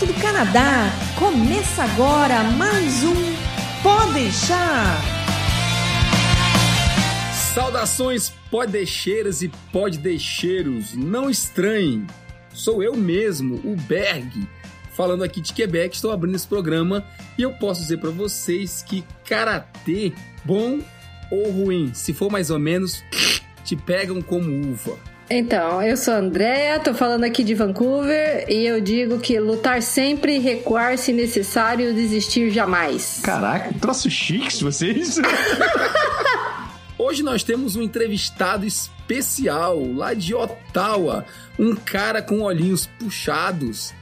direto do Canadá. Começa agora mais um Pode deixar. Saudações podeixeiras e podeixeiros, não estranhem. Sou eu mesmo, o Berg, falando aqui de Quebec, estou abrindo esse programa e eu posso dizer para vocês que karatê, bom ou ruim, se for mais ou menos, te pegam como uva. Então, eu sou a Andrea, tô falando aqui de Vancouver e eu digo que lutar sempre, recuar se necessário, desistir jamais. Caraca, troço chiques vocês. Hoje nós temos um entrevistado especial lá de Ottawa, um cara com olhinhos puxados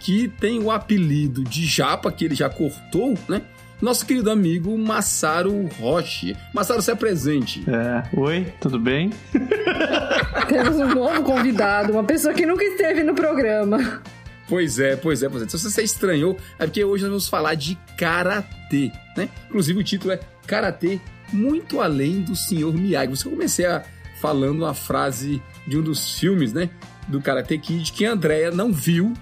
que tem o apelido de Japa, que ele já cortou, né? Nosso querido amigo Massaro Roche. Massaro, se apresente. É, oi, tudo bem? Temos um novo convidado, uma pessoa que nunca esteve no programa. Pois é, pois é, pois é. Se você estranhou, é porque hoje nós vamos falar de karatê, né? Inclusive o título é Karatê muito além do Senhor Miyagi. Você comecei a falando uma frase de um dos filmes, né? Do Karate Kid que a Andrea não viu,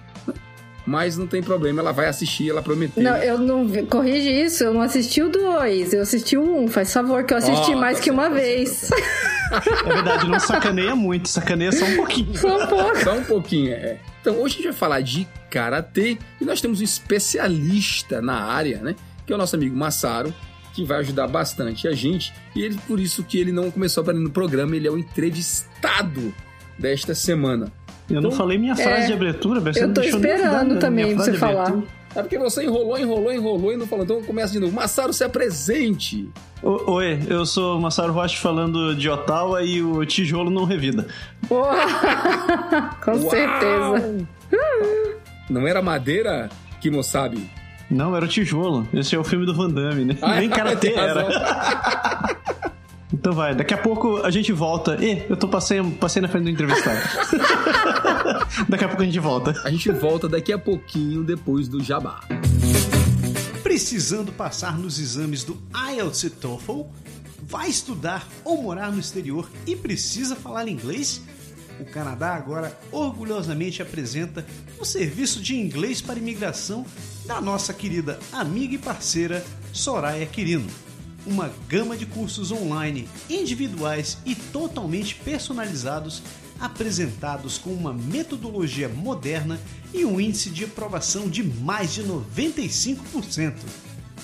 mas não tem problema, ela vai assistir, ela prometeu. Não, eu não. Corrige isso, eu não assisti o dois, eu assisti o um, faz favor, que eu assisti oh, mais tá que uma tá vez. Tá é verdade, não sacaneia muito, sacaneia só um pouquinho. Só um pouco. Só um pouquinho, é. Então, hoje a gente vai falar de karatê e nós temos um especialista na área, né? Que é o nosso amigo Massaro, que vai ajudar bastante a gente. E ele, por isso que ele não começou a no programa, ele é o entrevistado desta semana. Eu então, não falei minha frase é, de abertura, você Eu tô esperando também você falar. É porque você enrolou, enrolou, enrolou e não falou. Então começa de novo. Massaro, se apresente. Oi, eu sou o Massaro Rocha falando de Ottawa e o tijolo não revida. Com Uau! certeza. Não era madeira, Kimo sabe? Não, era o tijolo. Esse é o filme do Van Damme, né? Ah, Nem karatê era. Então vai, daqui a pouco a gente volta. Ih, eu tô passei, passei na frente do entrevistado. daqui a pouco a gente volta. A gente volta daqui a pouquinho depois do jabá. Precisando passar nos exames do IELTS e TOEFL? Vai estudar ou morar no exterior e precisa falar inglês? O Canadá agora orgulhosamente apresenta o serviço de inglês para imigração da nossa querida amiga e parceira Soraya Quirino uma gama de cursos online, individuais e totalmente personalizados, apresentados com uma metodologia moderna e um índice de aprovação de mais de 95%.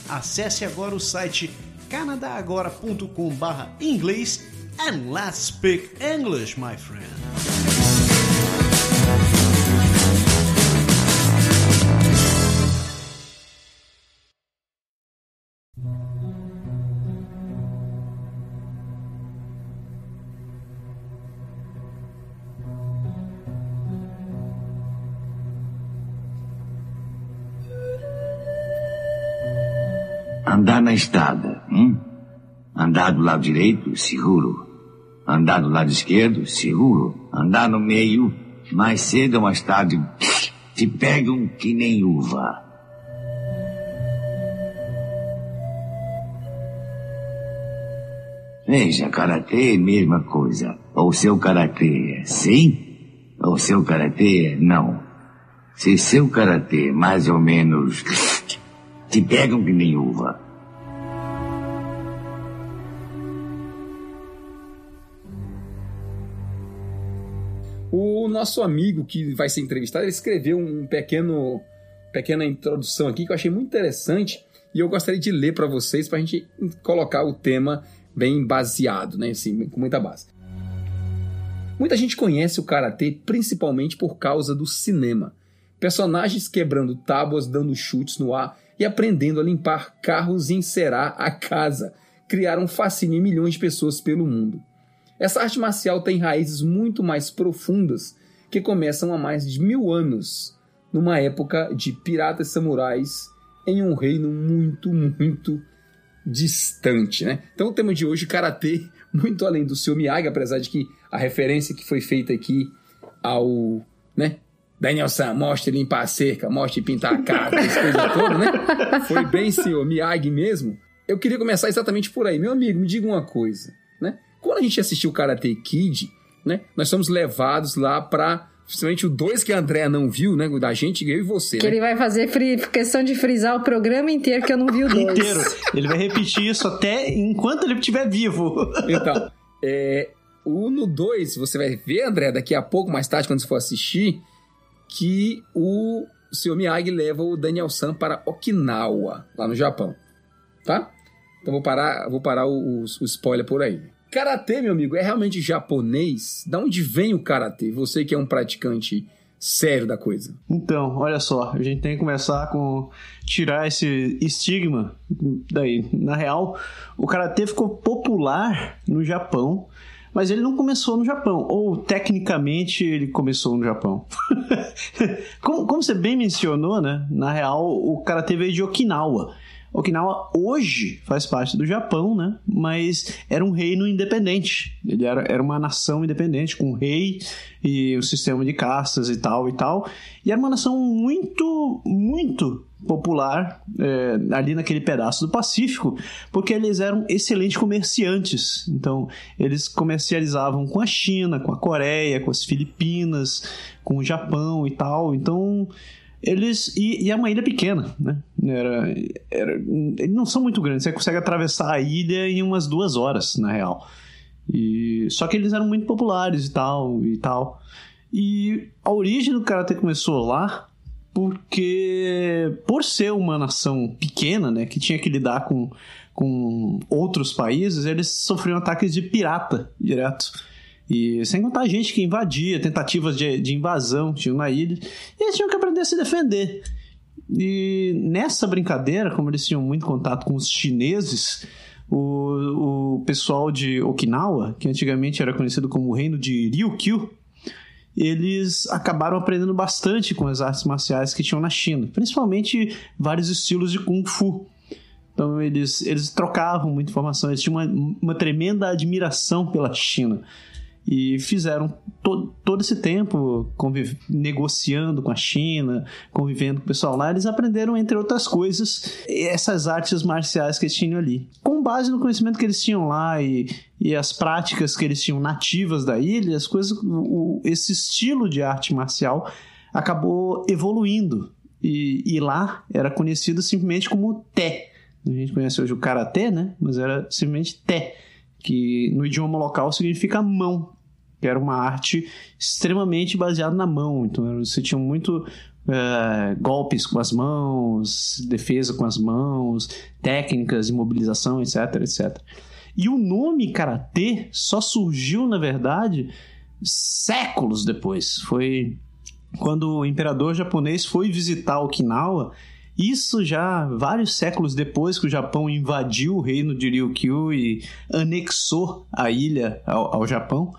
Acesse agora o site canadagora.com/inglês and let's speak English, my friend. Andar na estrada, hein? Andar do lado direito, seguro. Andar do lado esquerdo, seguro. Andar no meio, mais cedo ou mais tarde, te pegam que nem uva. Veja, karatê é mesma coisa. Ou seu karatê é sim, ou seu karatê é não. Se seu karatê mais ou menos te pegam que nem uva. O nosso amigo que vai ser entrevistado, ele escreveu um pequeno pequena introdução aqui que eu achei muito interessante e eu gostaria de ler para vocês para a gente colocar o tema bem baseado, né, assim, com muita base. Muita gente conhece o karatê principalmente por causa do cinema. Personagens quebrando tábuas, dando chutes no ar e aprendendo a limpar carros e encerar a casa criaram fascínio em milhões de pessoas pelo mundo. Essa arte marcial tem raízes muito mais profundas que começam há mais de mil anos, numa época de piratas samurais em um reino muito, muito distante, né? Então o tema de hoje, Karatê, muito além do seu Miyagi, apesar de que a referência que foi feita aqui ao, né? Daniel San, mostre limpar a cerca, mostre pintar a casa, essa coisa toda, né? Foi bem senhor Miyagi mesmo. Eu queria começar exatamente por aí. Meu amigo, me diga uma coisa, né? Quando a gente assistiu Karate Kid, né, nós somos levados lá para Principalmente o 2 que a Andrea não viu, né? Da gente, eu e você. Que né? ele vai fazer fri- questão de frisar o programa inteiro que eu não vi o 2. Inteiro. Ele vai repetir isso até enquanto ele estiver vivo. Então, é, o no 2, você vai ver, André, daqui a pouco, mais tarde, quando você for assistir, que o Sr. Miyagi leva o Daniel San para Okinawa, lá no Japão. Tá? Então vou parar, vou parar o, o- o spoiler por aí. Karatê, meu amigo, é realmente japonês? Da onde vem o karatê? Você que é um praticante sério da coisa. Então, olha só, a gente tem que começar com tirar esse estigma daí. Na real, o karatê ficou popular no Japão, mas ele não começou no Japão, ou tecnicamente ele começou no Japão. como, como você bem mencionou, né? Na real, o karatê veio de Okinawa. Okinawa hoje faz parte do Japão, né? Mas era um reino independente. Ele era, era uma nação independente, com um rei e o sistema de castas e tal e tal. E era uma nação muito, muito popular é, ali naquele pedaço do Pacífico, porque eles eram excelentes comerciantes. Então, eles comercializavam com a China, com a Coreia, com as Filipinas, com o Japão e tal. Então, eles. E, e é uma ilha pequena, né? Era, era, eles não são muito grandes, você consegue atravessar a ilha em umas duas horas, na real. E, só que eles eram muito populares e tal, e tal. E a origem do karatê começou lá porque, por ser uma nação pequena, né, que tinha que lidar com, com outros países, eles sofriam ataques de pirata direto. E sem contar a gente que invadia, tentativas de, de invasão tinham na ilha, e eles tinham que aprender a se defender. E nessa brincadeira, como eles tinham muito contato com os chineses, o, o pessoal de Okinawa, que antigamente era conhecido como o reino de Ryukyu, eles acabaram aprendendo bastante com as artes marciais que tinham na China, principalmente vários estilos de Kung Fu. Então eles, eles trocavam muita informação, eles tinham uma, uma tremenda admiração pela China. E fizeram to, todo esse tempo negociando com a China, convivendo com o pessoal lá. Eles aprenderam, entre outras coisas, essas artes marciais que eles tinham ali. Com base no conhecimento que eles tinham lá e, e as práticas que eles tinham nativas da ilha, as coisas, o- esse estilo de arte marcial acabou evoluindo. E, e lá era conhecido simplesmente como Té. A gente conhece hoje o Karatê, né? Mas era simplesmente Té, que no idioma local significa mão, que era uma arte extremamente baseada na mão. Então você tinha muito eh, golpes com as mãos, defesa com as mãos, técnicas de mobilização, etc, etc. E o nome karatê só surgiu, na verdade, séculos depois. Foi quando o imperador japonês foi visitar Okinawa. Isso já vários séculos depois que o Japão invadiu o reino de Ryukyu e anexou a ilha ao, ao Japão,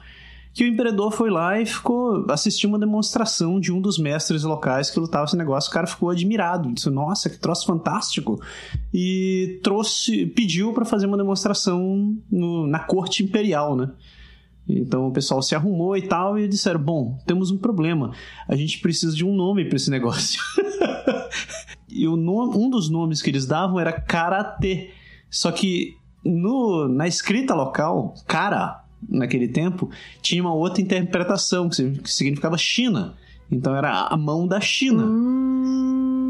que o imperador foi lá e ficou assistiu uma demonstração de um dos mestres locais que lutava esse negócio. O cara ficou admirado, disse: "Nossa, que troço fantástico!" E trouxe, pediu para fazer uma demonstração no- na corte imperial, né? Então o pessoal se arrumou e tal e disseram: Bom, temos um problema. A gente precisa de um nome para esse negócio. e o nome, um dos nomes que eles davam era Karatê. Só que no, na escrita local, cara, naquele tempo, tinha uma outra interpretação que sig- que significava China. Então era a mão da China.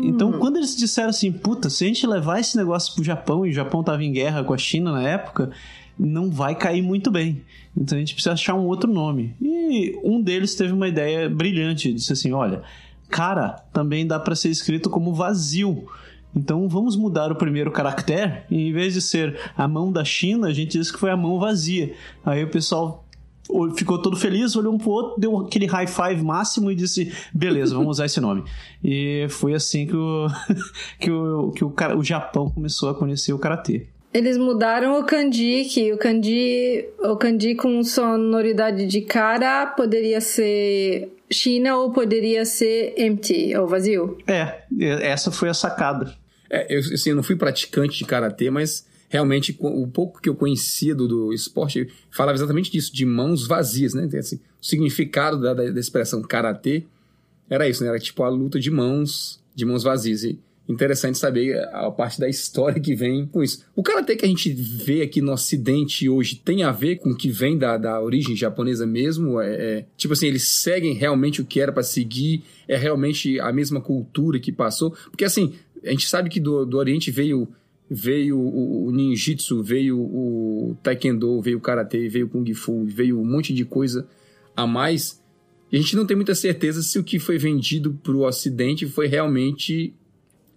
Então, quando eles disseram assim, puta, se a gente levar esse negócio pro Japão, e o Japão tava em guerra com a China na época, não vai cair muito bem. Então a gente precisa achar um outro nome. E um deles teve uma ideia brilhante, disse assim, olha, cara também dá para ser escrito como vazio. Então vamos mudar o primeiro caractere e em vez de ser a mão da China, a gente diz que foi a mão vazia. Aí o pessoal ficou todo feliz, olhou um pro outro, deu aquele high five máximo e disse: beleza, vamos usar esse nome. E foi assim que o, que o, que o, o Japão começou a conhecer o karatê. Eles mudaram o kanji, que o kanji, o kanji com sonoridade de cara poderia ser China ou poderia ser empty, ou vazio. É, essa foi a sacada. É, eu, assim, não fui praticante de karatê, mas realmente o pouco que eu conhecia do, do esporte falava exatamente disso, de mãos vazias, né? Assim, o significado da, da, da expressão karatê era isso, né? Era tipo a luta de mãos, de mãos vazias. E, interessante saber a parte da história que vem com isso. O karatê que a gente vê aqui no Ocidente hoje tem a ver com o que vem da, da origem japonesa mesmo? É, é tipo assim, eles seguem realmente o que era para seguir? É realmente a mesma cultura que passou? Porque assim, a gente sabe que do, do Oriente veio veio o, o ninjitsu, veio o taekwondo, veio o karatê, veio o kung fu, veio um monte de coisa a mais. E a gente não tem muita certeza se o que foi vendido para o Ocidente foi realmente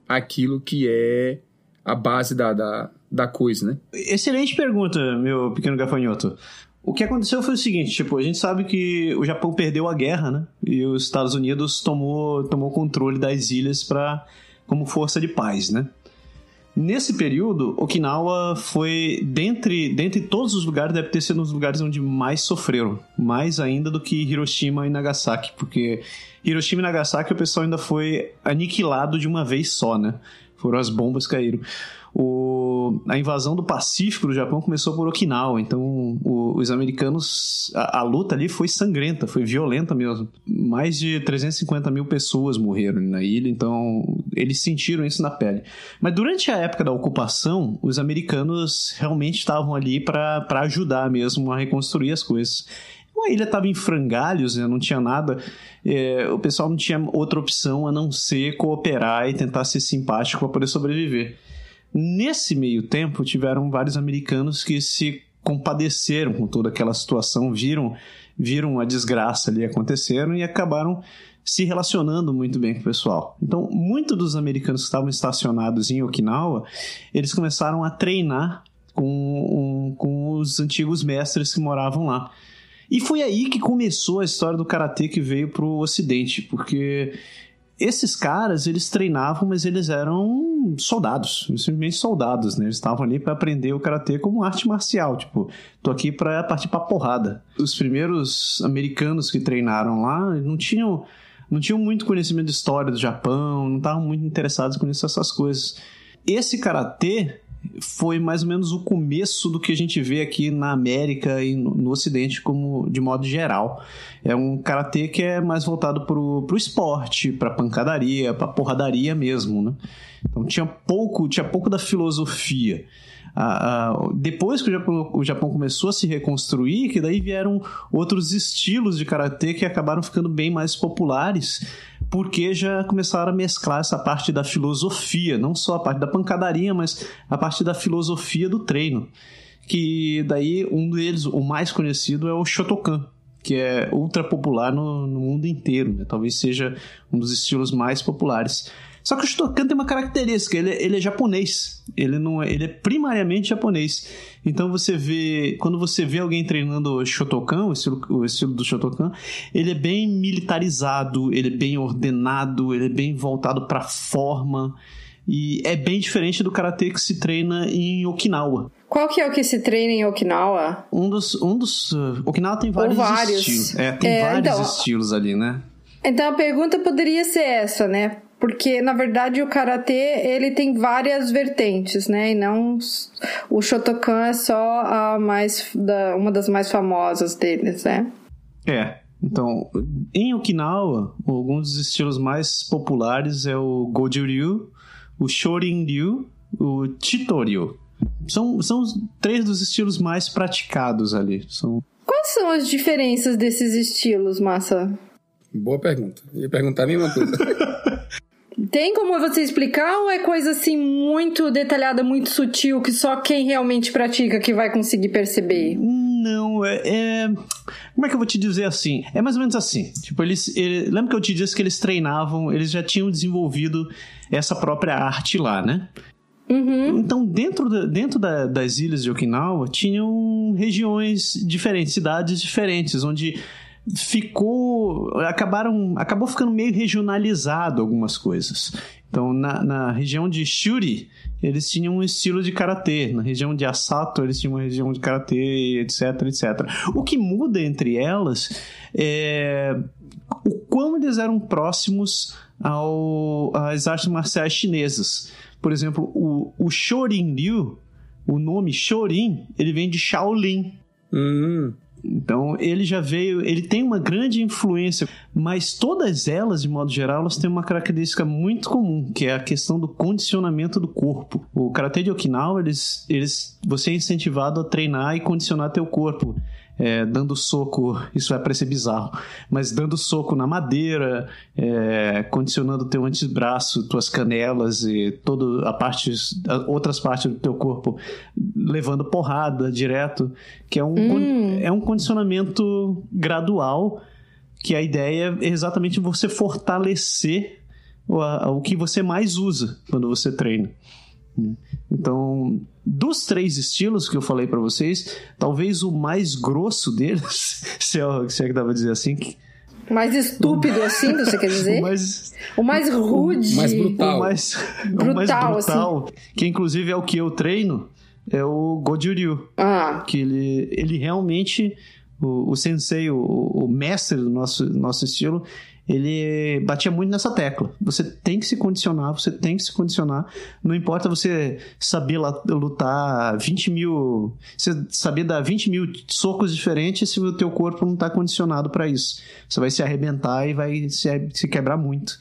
aquilo que é a base da, da, da coisa, né? Excelente pergunta, meu pequeno gafanhoto. O que aconteceu foi o seguinte, tipo, a gente sabe que o Japão perdeu a guerra, né? E os Estados Unidos tomou tomou controle das ilhas para como força de paz, né? Nesse período, Okinawa foi, dentre, dentre todos os lugares, deve ter sido um dos lugares onde mais sofreram. Mais ainda do que Hiroshima e Nagasaki, porque Hiroshima e Nagasaki o pessoal ainda foi aniquilado de uma vez só, né? Foram as bombas que caíram o, a invasão do Pacífico do Japão começou por Okinawa, então o, os americanos, a, a, luta ali foi sangrenta, foi violenta mesmo. Mais de 350 mil pessoas morreram na ilha, então eles sentiram isso na pele. Mas durante a época da ocupação, os americanos realmente estavam ali para ajudar mesmo a reconstruir as coisas. A ilha estava em frangalhos, né? não tinha nada. É, o pessoal não tinha outra opção a não ser cooperar e tentar ser simpático para poder sobreviver. Nesse meio tempo, tiveram vários americanos que se compadeceram com toda aquela situação, viram, viram a desgraça ali aconteceram e acabaram se relacionando muito bem com o pessoal. Então, muitos dos americanos que estavam estacionados em Okinawa, eles começaram a treinar com, um, com os antigos mestres que moravam lá. E foi aí que começou a história do karatê que veio para o Ocidente, porque esses caras, eles treinavam, mas eles eram soldados, simplesmente soldados, né? Eles estavam ali para aprender o karatê como arte marcial, tipo, tô aqui para partir para porrada. Os primeiros americanos que treinaram lá não tinham não tinham muito conhecimento de história do Japão, não estavam muito interessados com essas coisas. Esse karatê foi mais ou menos o começo do que a gente vê aqui na América e no, Ocidente como de modo geral. É um karatê que é mais voltado pro, pro esporte, pra pancadaria, pra porradaria mesmo, né? Então tinha pouco, tinha pouco da filosofia. Depois que o Japão, o Japão, começou a se reconstruir, que daí vieram outros estilos de karatê que acabaram ficando bem mais populares porque já começaram a mesclar essa parte da filosofia, não só a parte da pancadaria, mas a parte da filosofia do treino. Que daí um deles, o mais conhecido, é o Shotokan, que é ultra popular no, no mundo inteiro, né? talvez seja um dos estilos mais populares. Só que o Shotokan tem uma característica, ele, é, ele é japonês. Ele não é, ele é primariamente japonês. Então você vê, quando você vê alguém treinando Shotokan, o estilo, o estilo do Shotokan, ele é bem militarizado, ele é bem ordenado, ele é bem voltado para forma. E é bem diferente do karatê que se treina em Okinawa. Qual que é o que se treina em Okinawa? Um dos. Um dos uh, Okinawa tem vários, vários. estilos. É, tem é, vários então, estilos ali, né? Então a pergunta poderia ser essa, né? Porque na verdade o karatê ele tem várias vertentes, né? E não o Shotokan é só a mais da, uma das mais famosas deles, né? É. Então, em Okinawa, alguns dos estilos mais populares é o Goju-ryu, o Shorin-ryu, o Chitoryu. São, são três dos estilos mais praticados ali. São... Quais são as diferenças desses estilos, Massa? Boa pergunta. ia perguntar a mesma coisa. Tem como você explicar ou é coisa assim muito detalhada, muito sutil, que só quem realmente pratica que vai conseguir perceber? Não, é, é, Como é que eu vou te dizer assim? É mais ou menos assim. Tipo, eles. Ele, lembra que eu te disse que eles treinavam, eles já tinham desenvolvido essa própria arte lá, né? Uhum. Então, dentro, da, dentro da, das ilhas de Okinawa, tinham regiões diferentes, cidades diferentes, onde ficou acabaram acabou ficando meio regionalizado algumas coisas. Então na, na região de Shuri eles tinham um estilo de karatê. Na região de Asato eles tinham uma região de karatê etc etc. O que muda entre elas é o quão eles eram próximos ao, às artes marciais chinesas. Por exemplo o, o Shorin Ryu o nome Shorin ele vem de Shaolin. Hum. Então ele já veio, ele tem uma grande influência, mas todas elas, de modo geral, elas têm uma característica muito comum, que é a questão do condicionamento do corpo. O karatê de Okinawa, eles, eles, você é incentivado a treinar e condicionar teu corpo é, dando soco, isso vai parecer bizarro, mas dando soco na madeira, é, condicionando teu antebraço, tuas canelas e toda a parte, outras partes do teu corpo, levando porrada direto, que é um, hum. é um condicionamento gradual, que a ideia é exatamente você fortalecer o, o que você mais usa quando você treina. Então, dos três estilos que eu falei para vocês, talvez o mais grosso deles, se é, se é que dá pra dizer assim, mais estúpido assim, você quer dizer? O mais, o mais rude. O mais brutal. O mais brutal, o mais brutal assim. que inclusive é o que eu treino, é o Goju-ryu. Ah. Que ele, ele realmente, o, o sensei, o, o mestre do nosso, nosso estilo, ele batia muito nessa tecla. Você tem que se condicionar, você tem que se condicionar. Não importa você saber lutar 20 mil. Você saber dar 20 mil socos diferentes se o teu corpo não está condicionado para isso. Você vai se arrebentar e vai se, quebrar muito.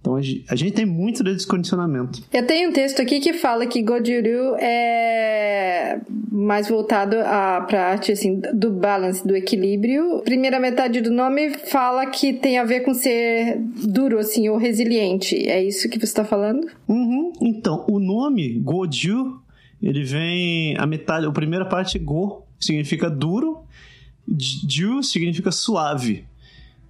Então a gente tem muito de descondicionamento. Eu tenho um texto aqui que fala que Goju-ryu é mais voltado para a arte assim, do balance, do equilíbrio. Primeira metade do nome fala que tem a ver com ser duro assim ou resiliente. É isso que você está falando? Uhum. Então, o nome Goju, ele vem a metade, a primeira parte Go significa duro, Ju significa suave.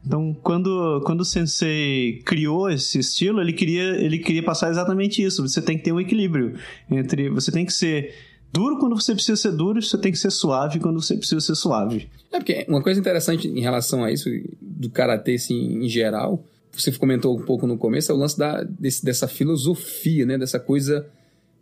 Então, quando, quando o sensei criou esse estilo, ele queria, ele queria passar exatamente isso. Você tem que ter um equilíbrio entre. Você tem que ser duro quando você precisa ser duro, e você tem que ser suave quando você precisa ser suave. É, porque uma coisa interessante em relação a isso, do karatê assim, em geral, você comentou um pouco no começo, é o lance da, desse, dessa filosofia, né? Dessa coisa,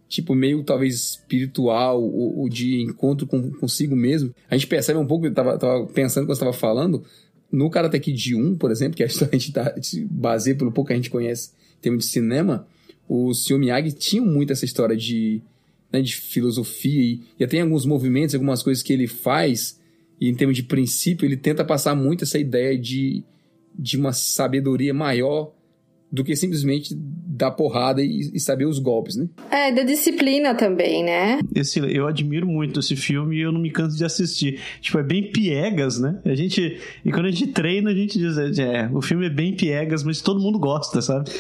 tipo, meio talvez espiritual, ou, ou de encontro com, consigo mesmo. A gente percebe um pouco, eu tava, tava pensando quando estava falando, no Karate Kid 1, por exemplo, que a história a gente tá, se baseia pelo pouco que a gente conhece em termos de cinema, o Sr. Miyagi tinha muito essa história de, né, de filosofia e, e até alguns movimentos, algumas coisas que ele faz, e em termos de princípio, ele tenta passar muito essa ideia de, de uma sabedoria maior do que simplesmente dar porrada e, e, saber os golpes, né? É, da disciplina também, né? Esse, eu admiro muito esse filme e eu não me canso de assistir. Tipo, é bem piegas, né? A gente. E quando a gente treina, a gente diz, é, o filme é bem piegas, mas todo mundo gosta, sabe?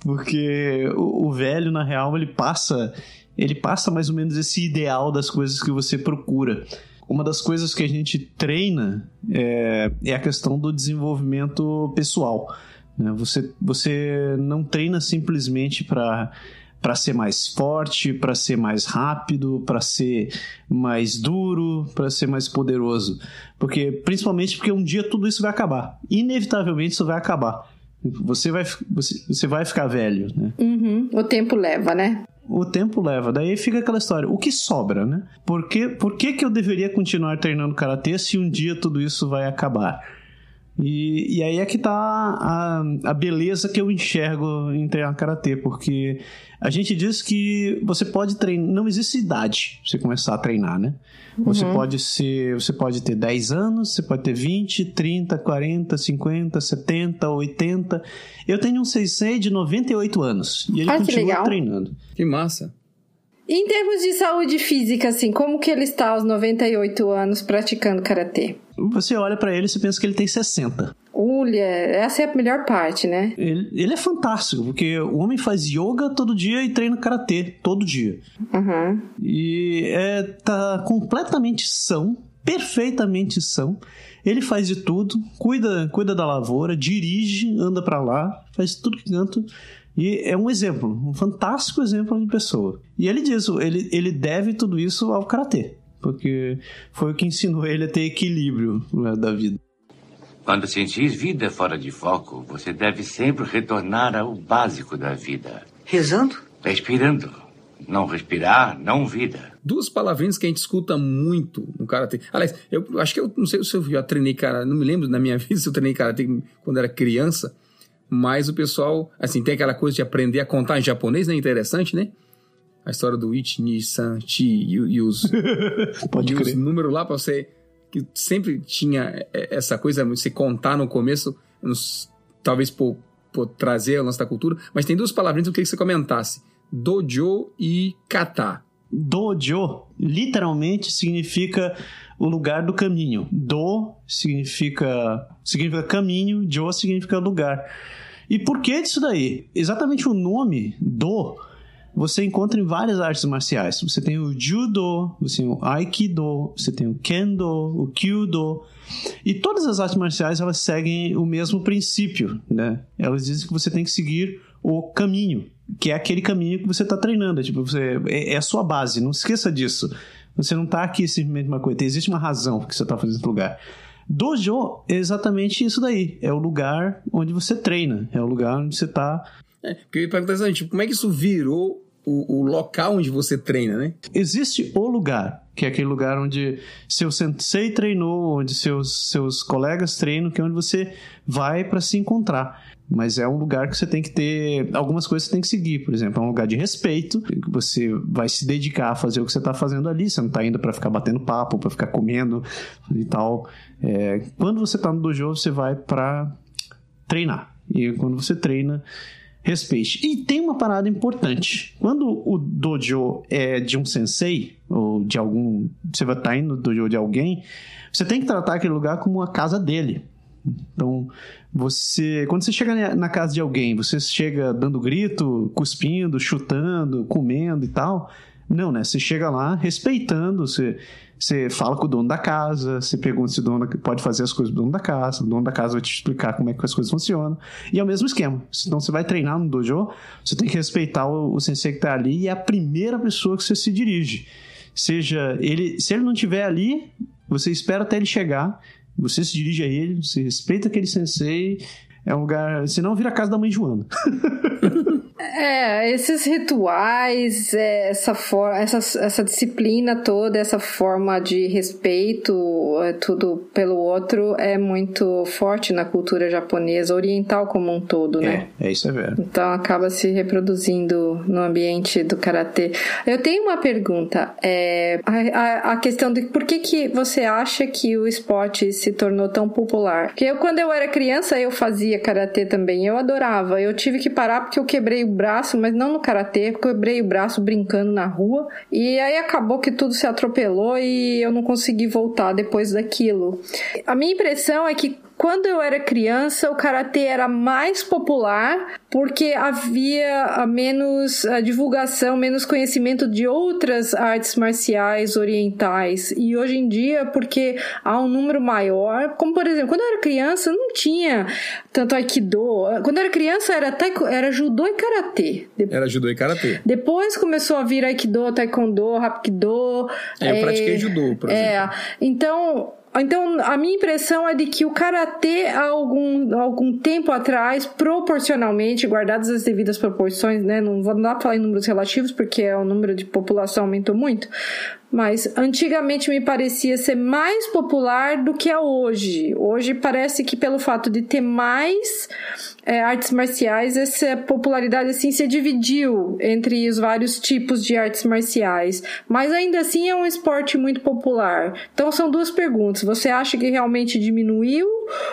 Porque o, o velho, na real, ele passa. Ele passa mais ou menos esse ideal das coisas que você procura uma das coisas que a gente treina é, é a questão do desenvolvimento pessoal. Né? Você, você não treina simplesmente para para ser mais forte, para ser mais rápido, para ser mais duro, para ser mais poderoso. Porque principalmente porque um dia tudo isso vai acabar. Inevitavelmente isso vai acabar. Você vai, você, você vai ficar velho, né? Uhum. O tempo leva, né? O tempo leva. Daí fica aquela história. O que sobra, né? Por que, por que, que eu deveria continuar treinando karatê se um dia tudo isso vai acabar? E, e aí é que tá a, a beleza que eu enxergo em treinar karatê, porque a gente diz que você pode treinar, não existe idade pra você começar a treinar, né? Uhum. Você pode ser, você pode ter 10 anos, você pode ter 20, 30, 40, 50, 70, 80. Eu tenho um sensei de 98 anos e ele ah, continua treinando. Que massa. Em termos de saúde física, assim, como que ele está aos 98 anos praticando karatê? Você olha para ele e pensa que ele tem 60. Olha, essa é a melhor parte, né? Ele, ele, é fantástico, porque o homem faz yoga todo dia e treina karatê todo dia. Uhum. E é, tá completamente são, perfeitamente são. Ele faz de tudo, cuida, cuida da lavoura, dirige, anda para lá, faz tudo que canta e é um exemplo, um fantástico exemplo de pessoa. E ele diz, ele, ele deve tudo isso ao karatê, porque foi o que ensinou ele a ter equilíbrio né, da vida. Quando sentir vida fora de foco, você deve sempre retornar ao básico da vida. Rezando? Respirando. Não respirar, não vida. Duas palavrinhas que a gente escuta muito no karatê. Aliás, eu acho que eu não sei se eu já treinei cara, não me lembro na minha vida se eu treinei karatê quando era criança, mas o pessoal, assim, tem aquela coisa de aprender a contar em japonês, né? Interessante, né? A história do Ichi, Ni, San, Chi e, os, Pode os números lá para você que sempre tinha é, essa coisa, você contar no começo, talvez por, por trazer a lance da cultura, mas tem duas palavrinhas que eu queria que você comentasse: dojo e kata. Dojo literalmente significa o lugar do caminho. Do significa significa caminho, jo significa lugar. E por que disso daí? Exatamente o nome do você encontra em várias artes marciais. Você tem o judo, você tem o aikido, você tem o kendo, o kyudo. E todas as artes marciais elas seguem o mesmo princípio, né? Elas dizem que você tem que seguir o caminho, que é aquele caminho que você está treinando. Tipo, você, é, é, a sua base, não esqueça disso. Você não está aqui simplesmente uma coisa, existe uma razão que você está fazendo esse lugar. Dojo é exatamente isso daí. É o lugar onde você treina. É o lugar onde você está é, porque eu ia perguntar assim, tipo, como é que isso virou o, o, local onde você treina, né? Existe o lugar, que é aquele lugar onde seu sensei treinou, onde seus, seus colegas treinam, que é onde você vai para se encontrar. Mas é um lugar que você tem que ter. Algumas coisas você tem que seguir. Por exemplo, é um lugar de respeito, que você vai se dedicar a fazer o que você está fazendo ali. Você não está indo para ficar batendo papo, para ficar comendo e tal. É, quando você está no dojo, você vai para treinar. E quando você treina, respeite. E tem uma parada importante. Quando o dojo é de um sensei, ou de algum. Você vai estar tá indo no dojo de alguém, você tem que tratar aquele lugar como a casa dele. Então, você. Quando você chega na casa de alguém, você chega dando grito, cuspindo, chutando, comendo e tal. Não, né? Você chega lá respeitando, você você fala com o dono da casa, você pergunta se o dono pode fazer as coisas do dono da casa, o dono da casa vai te explicar como é que as coisas funcionam. E é o mesmo esquema. Então você vai treinar no dojo, você tem que respeitar o, o sensei que está ali e é a primeira pessoa que você se dirige. Seja ele, se ele não estiver ali, você espera até ele chegar, você se dirige a ele, você respeita aquele sensei. É um lugar. Senão vira a casa da mãe Joana. É, esses rituais, é, essa, for, essa, essa disciplina toda, essa forma de respeito, é, tudo pelo outro, é muito forte na cultura japonesa, oriental como um todo, né? É, é isso é verdade. Então acaba se reproduzindo no ambiente do karatê. Eu tenho uma pergunta, é, a, a, questão de por que, que você acha que o esporte se tornou tão popular? Porque eu, quando eu era criança, eu fazia karatê também, eu adorava. Eu tive que parar porque eu quebrei o braço, mas não no karatê, quebrei o braço brincando na rua. E aí acabou que tudo se atropelou e eu não consegui voltar depois daquilo. A minha impressão é que quando eu era criança, o karatê era mais popular porque havia menos divulgação, menos conhecimento de outras artes marciais orientais. E hoje em dia, porque há um número maior, como por exemplo, quando eu era criança, não tinha tanto aikido. Quando eu era criança, era, taiko, era judô e karatê. Era judô e karatê. Depois começou a vir aikido, taekwondo, hapkido. É, eu é, pratiquei judô, por é, exemplo. Então, então, a minha impressão é de que o karatê, há algum, algum tempo atrás, proporcionalmente, guardadas as devidas proporções, né? Não vou dar para falar em números relativos, porque o número de população aumentou muito, mas antigamente me parecia ser mais popular do que é hoje. Hoje parece que pelo fato de ter mais é, artes marciais, essa popularidade assim se dividiu entre os vários tipos de artes marciais. Mas ainda assim é um esporte muito popular. Então são duas perguntas. Você acha que realmente diminuiu?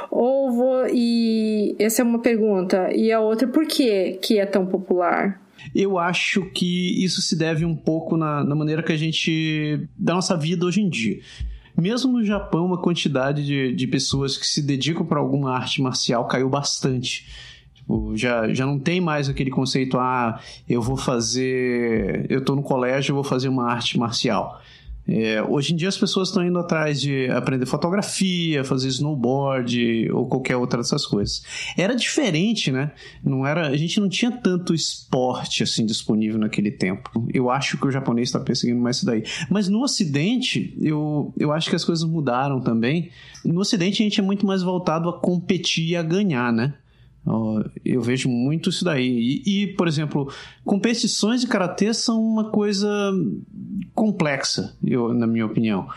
Ou vou... e essa é uma pergunta. E a outra, por que que é tão popular? Eu acho que isso se deve um pouco na, na maneira que a gente. da nossa vida hoje em dia. Mesmo no Japão, uma quantidade de, de pessoas que se dedicam para alguma arte marcial caiu bastante. Tipo, já, já não tem mais aquele conceito, ah, eu vou fazer. Eu tô no colégio, eu vou fazer uma arte marcial. É, hoje em dia as pessoas estão indo atrás de aprender fotografia, fazer snowboard ou qualquer outra dessas coisas. Era diferente, né? Não era, a gente não tinha tanto esporte assim disponível naquele tempo. Eu acho que o japonês está perseguindo mais isso daí. Mas no Ocidente, eu, eu acho que as coisas mudaram também. No Ocidente a gente é muito mais voltado a competir e a ganhar, né? Eu vejo muito isso daí. E, e, por exemplo, competições de karatê são uma coisa complexa, eu, na minha opinião.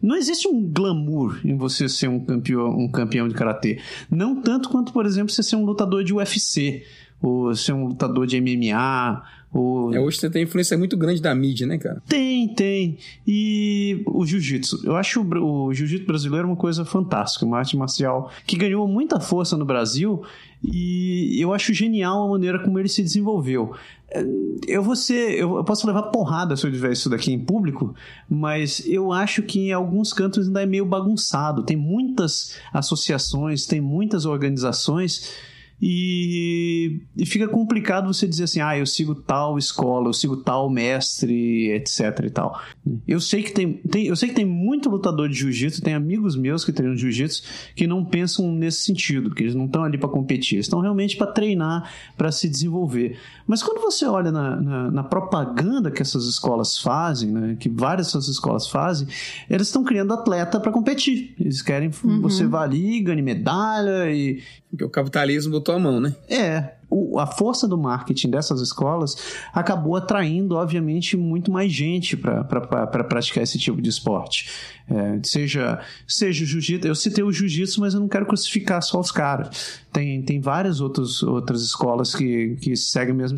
Não existe um glamour em você ser um campeão, um campeão de karatê. Não tanto quanto, por exemplo, você ser um lutador de UFC, ou ser um lutador de MMA, O... É, hoje você tem influência muito grande da mídia, né, cara? Tem, tem. E o jiu-jitsu. Eu acho o, o jiu-jitsu brasileiro uma coisa fantástica, uma arte marcial que ganhou muita força no Brasil e eu acho genial a maneira como ele se desenvolveu. É, eu vou ser, eu posso levar porrada se eu tiver isso daqui em público, mas eu acho que em alguns cantos ainda é meio bagunçado. Tem muitas associações, tem muitas organizações e, e, fica complicado você dizer assim, ah, eu sigo tal escola, eu sigo tal mestre, etc e tal. Eu sei que tem, tem eu sei que tem muito lutador de jiu-jitsu, tem amigos meus que treinam jiu-jitsu que não pensam nesse sentido, que eles não estão ali para competir, eles estão realmente para treinar, para se desenvolver. Mas quando você olha na, na, na, propaganda que essas escolas fazem, né, que várias dessas escolas fazem, eles estão criando atleta para competir. Eles querem uhum. você vá ali, ganhe medalha e porque o capitalismo botou a mão, né? É. O, a força do marketing dessas escolas acabou atraindo, obviamente, muito mais gente para pra praticar esse tipo de esporte. É, seja seja jiu-jitsu, eu citei o jiu-jitsu, mas eu não quero crucificar só os caras. Tem, tem várias outros, outras escolas que, que seguem o mesmo,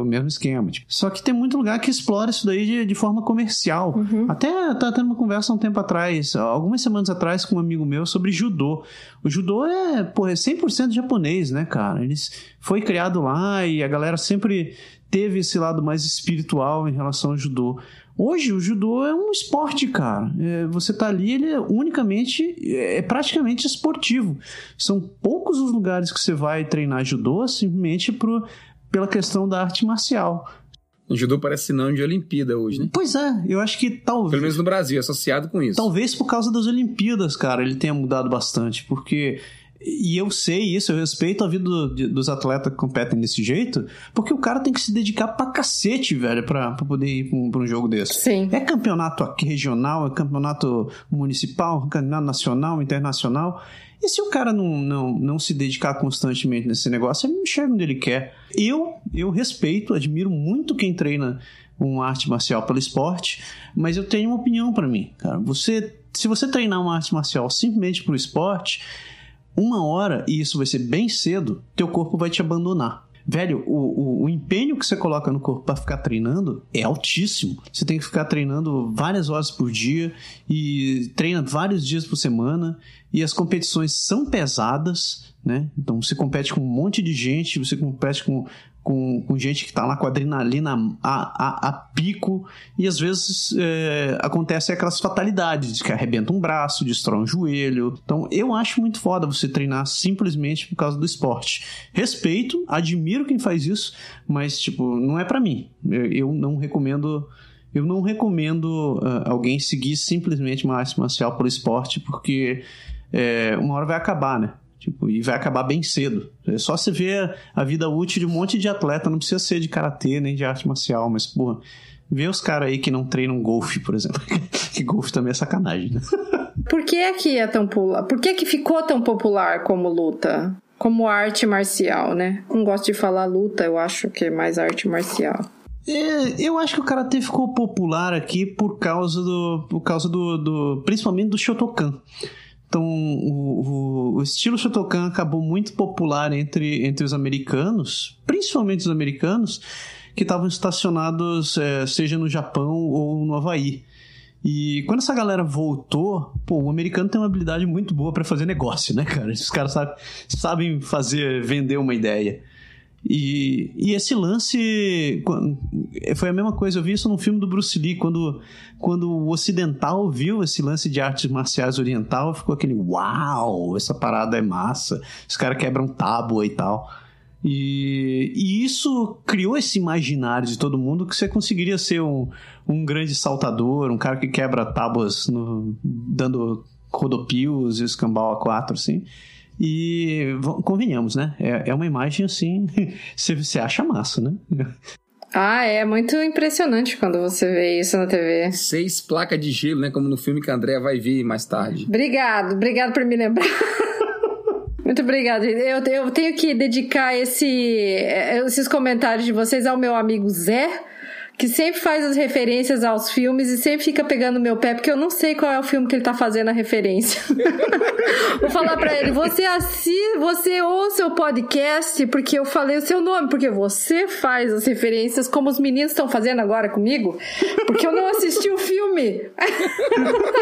o mesmo esquema. Tipo. Só que tem muito lugar que explora isso daí de, de forma comercial. Uhum. Até tá tendo uma conversa um tempo atrás, algumas semanas atrás, com um amigo meu sobre judô. O judô é, pô, é 100% japonês, né, cara? Eles foi criado lá e a galera sempre teve esse lado mais espiritual em relação ao judô. Hoje o judô é um esporte, cara. É, você tá ali, ele é unicamente, é praticamente esportivo. São poucos os lugares que você vai treinar judô simplesmente pro, pela questão da arte marcial. O judô parece sinônimo de Olimpíada hoje, né? Pois é, eu acho que talvez. Pelo menos no Brasil, associado com isso. Talvez por causa das Olimpíadas, cara, ele tenha mudado bastante, porque e eu sei isso, eu respeito a vida do, dos atletas que competem desse jeito, porque o cara tem que se dedicar pra cacete, velho, pra, pra poder ir pra um, pra um jogo desse. Sim. É campeonato aqui regional, é campeonato municipal, campeonato nacional, internacional. E se o cara não, não, não se dedicar constantemente nesse negócio, ele não chega onde ele quer. Eu, eu respeito, admiro muito quem treina uma arte marcial pelo esporte, mas eu tenho uma opinião para mim, cara. Você, se você treinar uma arte marcial simplesmente pro esporte, uma hora, e isso vai ser bem cedo, teu corpo vai te abandonar. Velho, o, o, o, empenho que você coloca no corpo para ficar treinando é altíssimo. Você tem que ficar treinando várias horas por dia e treina vários dias por semana. E as competições são pesadas, né? Então você compete com um monte de gente, você compete com com, com gente que tá lá com adrenalina a, a, a pico, e às vezes é, acontece aquelas fatalidades, de que arrebenta um braço, destrói um joelho. Então eu acho muito foda você treinar simplesmente por causa do esporte. Respeito, admiro quem faz isso, mas tipo, não é para mim. Eu, eu, não recomendo. Eu não recomendo uh, alguém seguir simplesmente uma arte marcial pelo esporte, porque é, uma hora vai acabar, né? Tipo, e vai acabar bem cedo. É só você ver a vida útil de um monte de atleta, não precisa ser de karatê nem de arte marcial, mas, porra, vê os caras aí que não treinam golfe, por exemplo. que golfe também é sacanagem, né? Por que aqui é tão popular? Por que que ficou tão popular como luta? Como arte marcial, né? Não gosto de falar luta, eu acho que é mais arte marcial. É, eu acho que o karatê ficou popular aqui por causa do, por causa do, do principalmente do Shotokan. Então, o, o, estilo Shotokan acabou muito popular entre, entre os americanos, principalmente os americanos, que estavam estacionados, é, seja no Japão ou no Havaí. E quando essa galera voltou, pô, o americano tem uma habilidade muito boa para fazer negócio, né, cara? Esses caras sabe, sabem fazer, vender uma ideia. E, e esse lance foi a mesma coisa. Eu vi isso no filme do Bruce Lee, quando, quando o ocidental viu esse lance de artes marciais oriental, ficou aquele uau, essa parada é massa, os caras quebram tábua e tal. E, e, isso criou esse imaginário de todo mundo que você conseguiria ser um, um grande saltador, um cara que quebra tábuas no, dando rodopios e escambau a quatro, assim. E convenhamos, né? É, é uma imagem assim, você acha massa, né? Ah, é muito impressionante quando você vê isso na TV. Seis placas de gelo, né? Como no filme que a Andrea vai ver mais tarde. Obrigado, obrigado por me lembrar. Muito obrigada. Eu, eu tenho que dedicar esse, esses comentários de vocês ao meu amigo Zé, que sempre faz as referências aos filmes e sempre fica pegando meu pé, porque eu não sei qual é o filme que ele tá fazendo a referência. Vou falar para ele, você assi, você ouça o podcast, porque eu falei o seu nome, porque você faz as referências como os meninos estão fazendo agora comigo, porque eu não assisti o filme.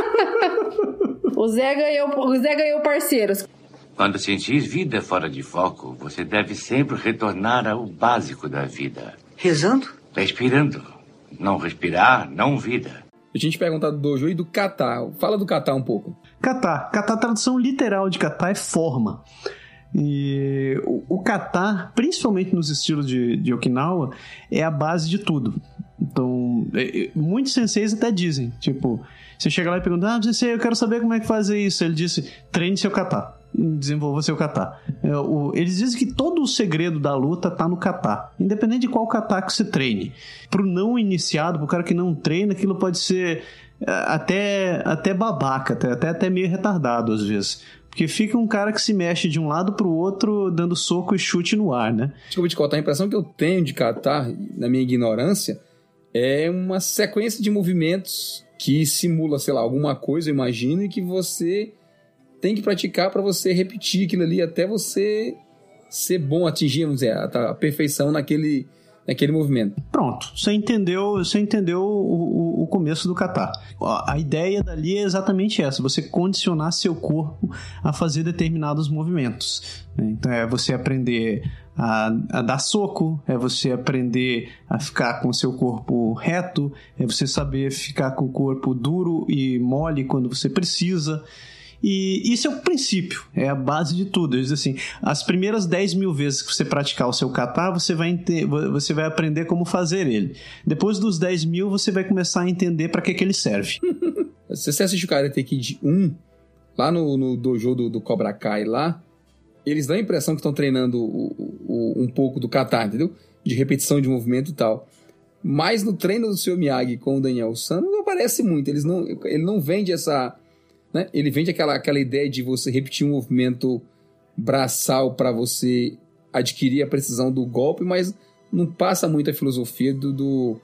o Zé ganhou, o Zé ganhou parceiros. Quando sentir vida fora de foco, você deve sempre retornar ao básico da vida. Rezando? Respirando. Não respirar, não vida. A gente pergunta do dojo e do kata. Fala do kata um pouco. Kata. Kata, a tradução literal de kata é forma. E o, o kata, principalmente nos estilos de, de Okinawa, é a base de tudo. Então, é, é, muitos senseis até dizem, tipo, você chega lá e pergunta, ah, sensei, eu quero saber como é que faz isso. Ele disse, treine seu kata desenvolva seu kata. É, o, eles dizem que todo o segredo da luta tá no kata, independente de qual kata que você treine. Pro não iniciado, pro cara que não treina, aquilo pode ser é, até, até babaca, até, até meio retardado às vezes. Porque fica um cara que se mexe de um lado pro outro, dando soco e chute no ar, né? Desculpa te contar, a impressão que eu tenho de kata, na minha ignorância, é uma sequência de movimentos que simula, sei lá, alguma coisa, imagino, e que você tem que praticar para você repetir aquilo ali até você ser bom, atingir, vamos dizer, a, a perfeição naquele, naquele movimento. Pronto, você entendeu, você entendeu o, o, o começo do kata. A ideia dali é exatamente essa: você condicionar seu corpo a fazer determinados movimentos. Então é você aprender a, a, dar soco, é você aprender a ficar com seu corpo reto, é você saber ficar com o corpo duro e mole quando você precisa. E isso é o princípio, é a base de tudo. Eles assim, as primeiras 10 mil vezes que você praticar o seu kata, você vai, você vai aprender como fazer ele. Depois dos 10 mil, você vai começar a entender para que, que ele serve. Se você assiste o Karate Kid 1, lá no, no dojo do, do Cobra Kai lá, eles dão a impressão que estão treinando o, o, um pouco do kata, entendeu? De repetição de movimento e tal. Mas no treino do seu Miyagi com o Daniel San não aparece muito. Eles não, ele não vende essa né? Ele vende aquela, aquela ideia de você repetir um movimento braçal para você adquirir a precisão do golpe, mas não passa muito a filosofia do, do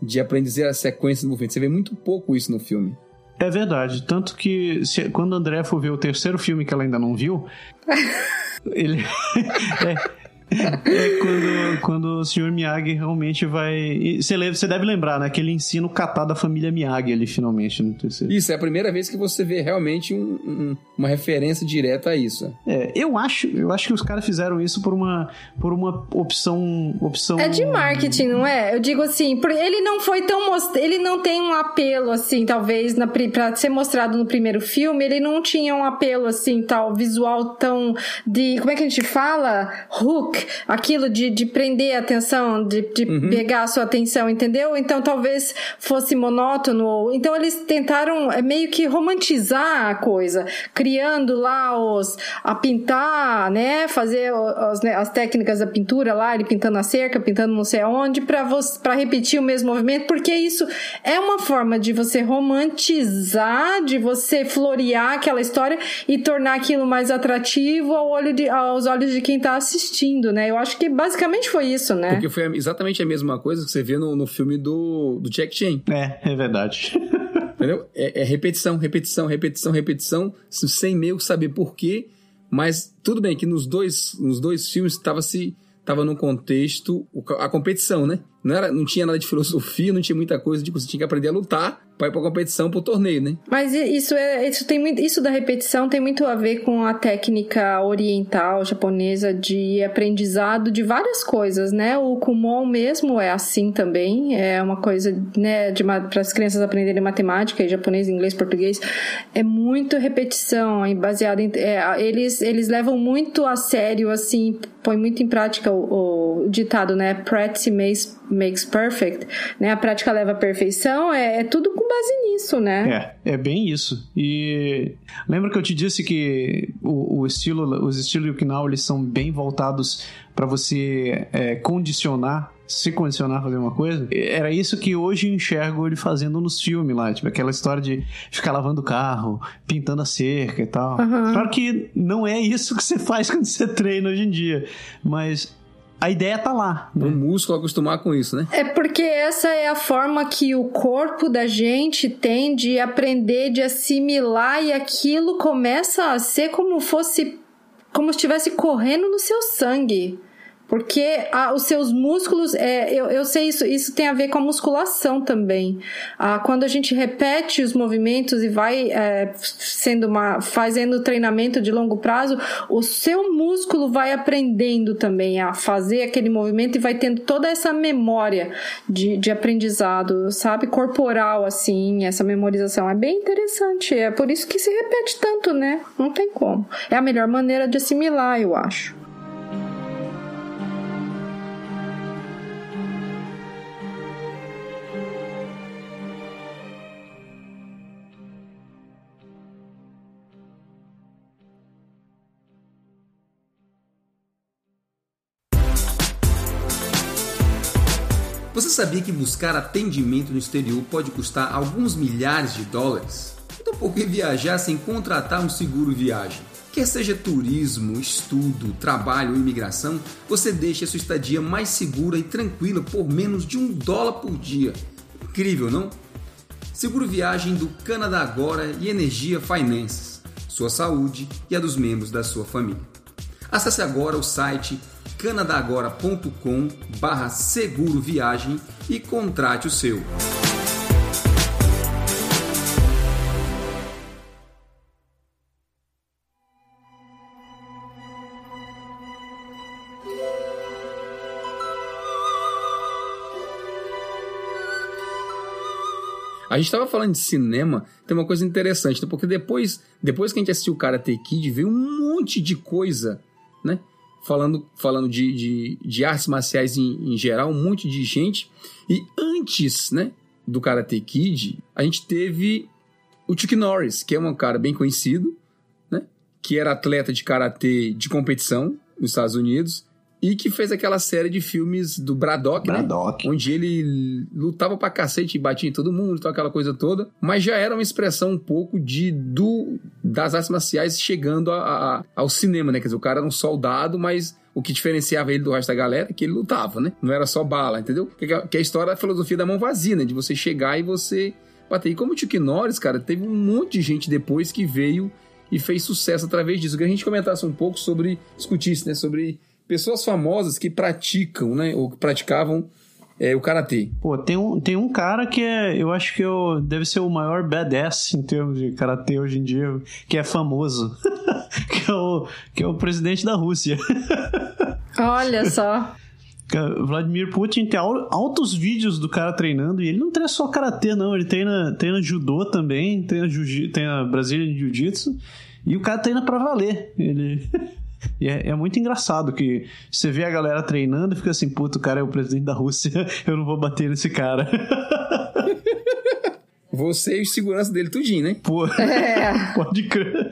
de aprender a sequência do movimento. Você vê muito pouco isso no filme. É verdade. Tanto que se, quando André for ver o terceiro filme que ela ainda não viu, ele. é, é quando, quando o Sr. Miyagi realmente vai. Você, você deve lembrar, né? Que ele ensina o kata da família Miyagi ali, finalmente, no terceiro. Isso, é a primeira vez que você vê realmente um, um, uma referência direta a isso. É, eu acho, eu acho que os caras fizeram isso por uma, por uma opção, opção. É de marketing, não é? Eu digo assim, ele não foi tão. Most... Ele não tem um apelo, assim, talvez, na, pra ser mostrado no primeiro filme, ele não tinha um apelo, assim, tal, visual tão. de. Como é que a gente fala? Hook aquilo de, de prender a atenção, de, de uhum. pegar a sua atenção, entendeu? Então talvez fosse monótono. Então eles tentaram é, meio que romantizar a coisa, criando lá os a pintar, né? Fazer os, né, as técnicas da pintura lá, ele pintando a cerca, pintando não sei aonde, para repetir o mesmo movimento, porque isso é uma forma de você romantizar, de você florear aquela história e tornar aquilo mais atrativo ao olho de, aos olhos de quem está assistindo, né? Eu acho que basicamente foi isso, né? Porque foi exatamente a mesma coisa que você vê no, no filme do, do Jack Chan. É, é verdade. Entendeu? É, é, repetição, repetição, repetição, repetição, sem meio saber por quê. Mas tudo bem que nos dois, nos dois filmes estava se tava no contexto a competição, né? Não, era, não tinha nada de filosofia, não tinha muita coisa de tipo, você tinha que aprender a lutar para ir para competição, para o torneio, né? Mas isso é isso tem muito isso da repetição tem muito a ver com a técnica oriental japonesa de aprendizado de várias coisas, né? O kumon mesmo é assim também, é uma coisa, né, para as crianças aprenderem matemática, japonês, inglês, português, é muito repetição, é baseado em é, eles eles levam muito a sério assim, põe muito em prática o, o ditado, né? Practice makes makes perfect, né? A prática leva perfeição, é, é, tudo com base nisso, né? É, é bem isso. E lembra que eu te disse que o, o estilo, os estilos Yukinawa, eles são bem voltados para você é, condicionar se condicionar a fazer uma coisa, era isso que hoje eu enxergo ele fazendo nos filmes lá, tipo, aquela história de ficar lavando o carro, pintando a cerca e tal. Uhum. Claro que não é isso que você faz quando você treina hoje em dia, mas a ideia tá lá. Né? O músculo acostumar com isso, né? É porque essa é a forma que o corpo da gente tem de aprender, de assimilar, e aquilo começa a ser como fosse. como se estivesse correndo no seu sangue. Porque ah, os seus músculos, é, eu, eu sei isso, isso tem a ver com a musculação também. Ah, quando a gente repete os movimentos e vai é, sendo uma, fazendo treinamento de longo prazo, o seu músculo vai aprendendo também a fazer aquele movimento e vai tendo toda essa memória de, de aprendizado, sabe? Corporal, assim, essa memorização. É bem interessante. É por isso que se repete tanto, né? Não tem como. É a melhor maneira de assimilar, eu acho. Sabia que buscar atendimento no exterior pode custar alguns milhares de dólares? Então por que viajar sem contratar um seguro viagem? Quer seja turismo, estudo, trabalho ou imigração, você deixa a sua estadia mais segura e tranquila por menos de um dólar por dia. Incrível, não? Seguro viagem do Canadá Agora e Energia Finances, sua saúde e a dos membros da sua família. Acesse agora o site canadagora.com barra seguro viagem e contrate o seu. A gente estava falando de cinema, tem uma coisa interessante, né? porque depois, depois que a gente assistiu o Karate Kid, veio um monte de coisa, né? falando, falando de, de, de artes marciais em, em, geral, um monte de gente. E antes né, do Karate Kid, a gente teve o Chuck Norris, que é um cara bem conhecido, né, que era atleta de karatê de competição nos Estados Unidos e que fez aquela série de filmes do Braddock, né? Braddock. Né? Onde ele lutava pra cacete e batia em todo mundo, então aquela coisa toda. Mas já era uma expressão um pouco de do das artes marciais chegando a, a, ao cinema, né? Quer dizer, o cara era um soldado, mas o que diferenciava ele do resto da galera é que ele lutava, né? Não era só bala, entendeu? Que, a, que a história da filosofia da mão vazia, né? De você chegar e você bater. E como o Chuck Norris, cara, teve um monte de gente depois que veio e fez sucesso através disso. Que a gente comentasse um pouco sobre, discutisse, né? Sobre pessoas famosas que praticam, né? Ou que praticavam é, o karatê. Pô, tem um, tem um cara que é, eu acho que eu, deve ser o maior badass em termos de karatê hoje em dia, que é famoso, que, é o, que é o presidente da Rússia. Olha só. Vladimir Putin tem altos vídeos do cara treinando e ele não treina só karatê, não. Ele treina, treina judô também, treina, treina Brasília Jiu-Jitsu e o cara treina pra valer. Ele. E é, é, muito engraçado que você vê a galera treinando e fica assim, puto, o cara é o presidente da Rússia, eu não vou bater nesse cara. Você e o segurança dele tudinho, né? Pô, é. pode crer.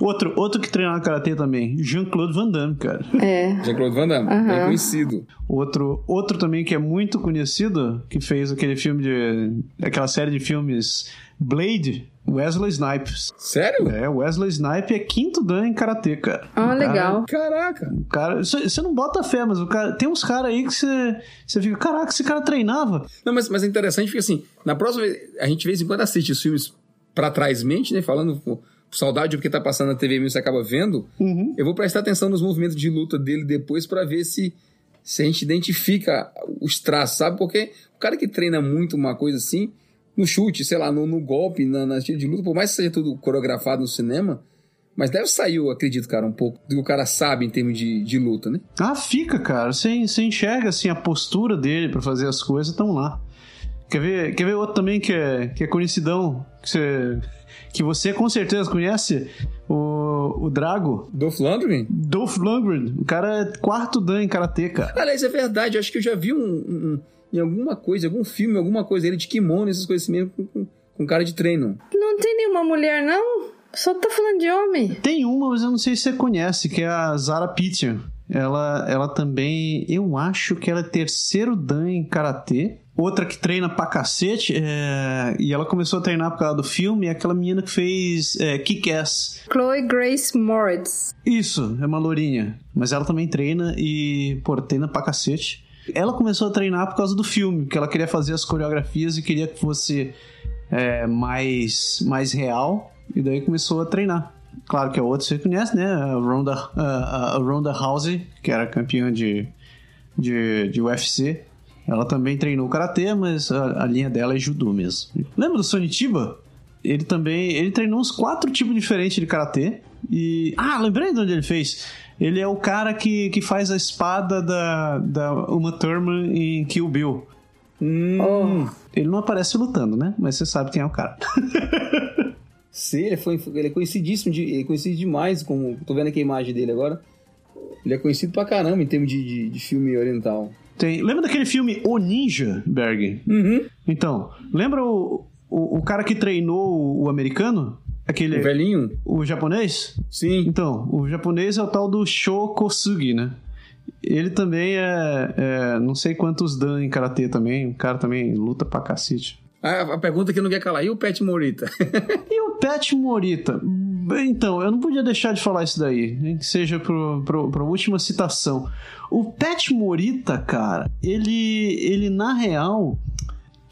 Outro, outro que treinava karatê também, Jean-Claude Van Damme, cara. É. Jean-Claude Van Damme, uhum. bem conhecido. Outro, outro também que é muito conhecido, que fez aquele filme de... aquela série de filmes Blade, Wesley Snipes. Sério? É, Wesley Snipes é quinto dan em karatê, cara. Ah, oh, legal. Caraca. Cara, você não bota fé, mas o cara, tem uns caras aí que você, você fica, caraca, esse cara treinava. Não, mas, mas é interessante porque assim, na próxima a gente de vez em quando assiste os filmes pra trás mente, né? Falando pô, saudade porque tá passando na TV mesmo, você acaba vendo. Uhum. Eu vou prestar atenção nos movimentos de luta dele depois para ver se, se a gente identifica os traços, sabe? Porque o cara que treina muito uma coisa assim no chute, sei lá, no, no golpe, na, na estilo de luta, por mais que seja tudo coreografado no cinema, mas deve sair, eu acredito, cara, um pouco do que o cara sabe em termos de, de luta, né? Ah, fica, cara. Você, você enxerga, assim, a postura dele para fazer as coisas, estão lá. Quer ver, quer ver outro também que é, que é conhecidão, que você, que você com certeza conhece? O, o Drago. Dolph Lundgren? Dolph Lundgren. O cara é quarto dan em Karatê, cara. Aliás, é verdade. Acho que eu já vi um, um em alguma coisa, algum filme, alguma coisa, ele de kimono, essas coisas assim mesmo, com, com cara de treino. Não tem nenhuma mulher, não? Só tá falando de homem. Tem uma, mas eu não sei se você conhece, que é a Zara Pittian. Ela, ela também, eu acho que ela é terceiro dan em karatê. outra que treina pra cacete, é... e ela começou a treinar por causa do filme, é aquela menina que fez é, Kick-Ass. Chloe Grace Moritz. Isso, é uma lourinha. Mas ela também treina e, pô, treina pra cacete. Ela começou a treinar por causa do filme, porque ela queria fazer as coreografias e queria que fosse é, mais, mais real. E daí começou a treinar. Claro que a outra você conhece, né? A Ronda, a, Ronda Housey, que era campeã de, de, de UFC. Ela também treinou karatê, mas a, a, linha dela é judô mesmo. Lembra do Sonitiba? Ele também ele treinou uns quatro tipos diferentes de karatê. E ah, lembrei de onde ele fez. Ele é o cara que, que faz a espada da, da Uma Thurman em Kill Bill. Hum. Oh. Ele não aparece lutando, né? Mas você sabe quem é o cara. Sim, ele, foi, ele é conhecidíssimo, de, ele é conhecido demais. Como, tô vendo aqui a imagem dele agora. Ele é conhecido pra caramba em termos de, de, de filme oriental. Tem, lembra daquele filme O Ninja, Berg? Uhum. Então, lembra o, o, o, cara que treinou o, o americano? Aquele, o velhinho? O japonês? Sim. Então, o japonês é o tal do Shokosugi, né? Ele também é, é, Não sei quantos dan em karatê também. O cara também luta pra cacete. A, a pergunta que não quer calar: e o Pet Morita? e o Pet Morita? Então, eu não podia deixar de falar isso daí, nem que seja pra última citação. O Pet Morita, cara, ele, ele na real,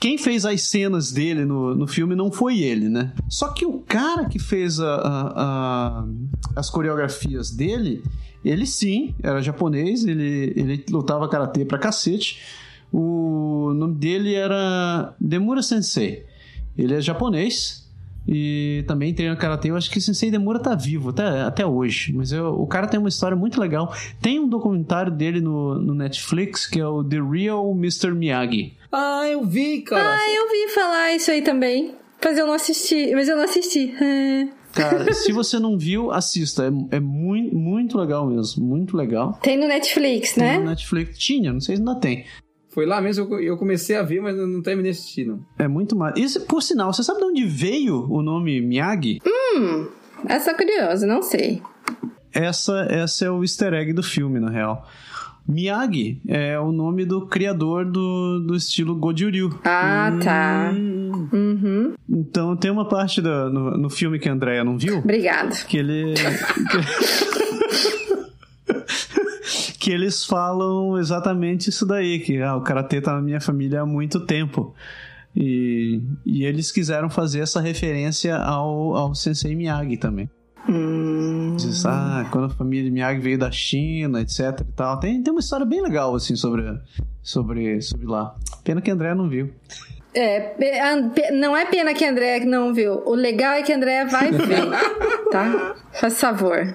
quem fez as cenas dele no, no filme não foi ele, né? Só que o cara que fez a, a, a, as coreografias dele, ele sim, era japonês, ele, ele lutava karatê pra cacete. O nome dele era Demura Sensei. Ele é japonês, e também treina karatê. Eu acho que Sensei Demura tá vivo até, até hoje. Mas eu, o cara tem uma história muito legal. Tem um documentário dele no, no Netflix que é o The Real Mr. Miyagi. Ah, eu vi, cara. Ah, eu vi falar isso aí também. Mas eu não assisti. Mas eu não assisti. Cara, se você não viu, assista. É, é muito, muito legal mesmo. Muito legal. Tem no Netflix, né? Tem no Netflix. Tinha, não sei se ainda tem. Foi lá mesmo eu comecei a ver, mas não terminei assistindo. É muito mais. Isso, por sinal, você sabe de onde veio o nome Miyagi? Hum, essa é curiosa, não sei. Essa, essa é o easter egg do filme, na real. Miyagi é o nome do criador do, do estilo Goju-ryu. Ah, tá. Uhum. Então tem uma parte do, no, no filme que a Andrea não viu. Obrigado. Que ele. que eles falam exatamente isso daí, que ah, o karatê tá na minha família há muito tempo. E, e eles quiseram fazer essa referência ao, ao Sensei Miyagi também. Hum. Diz, ah, quando a família Miyagi veio da China, etc e tal. Tem, tem uma história bem legal, assim, sobre, sobre, sobre lá. Pena que a André não viu. É, não é pena que a André não viu. O legal é que a André vai ver, tá? Faz favor.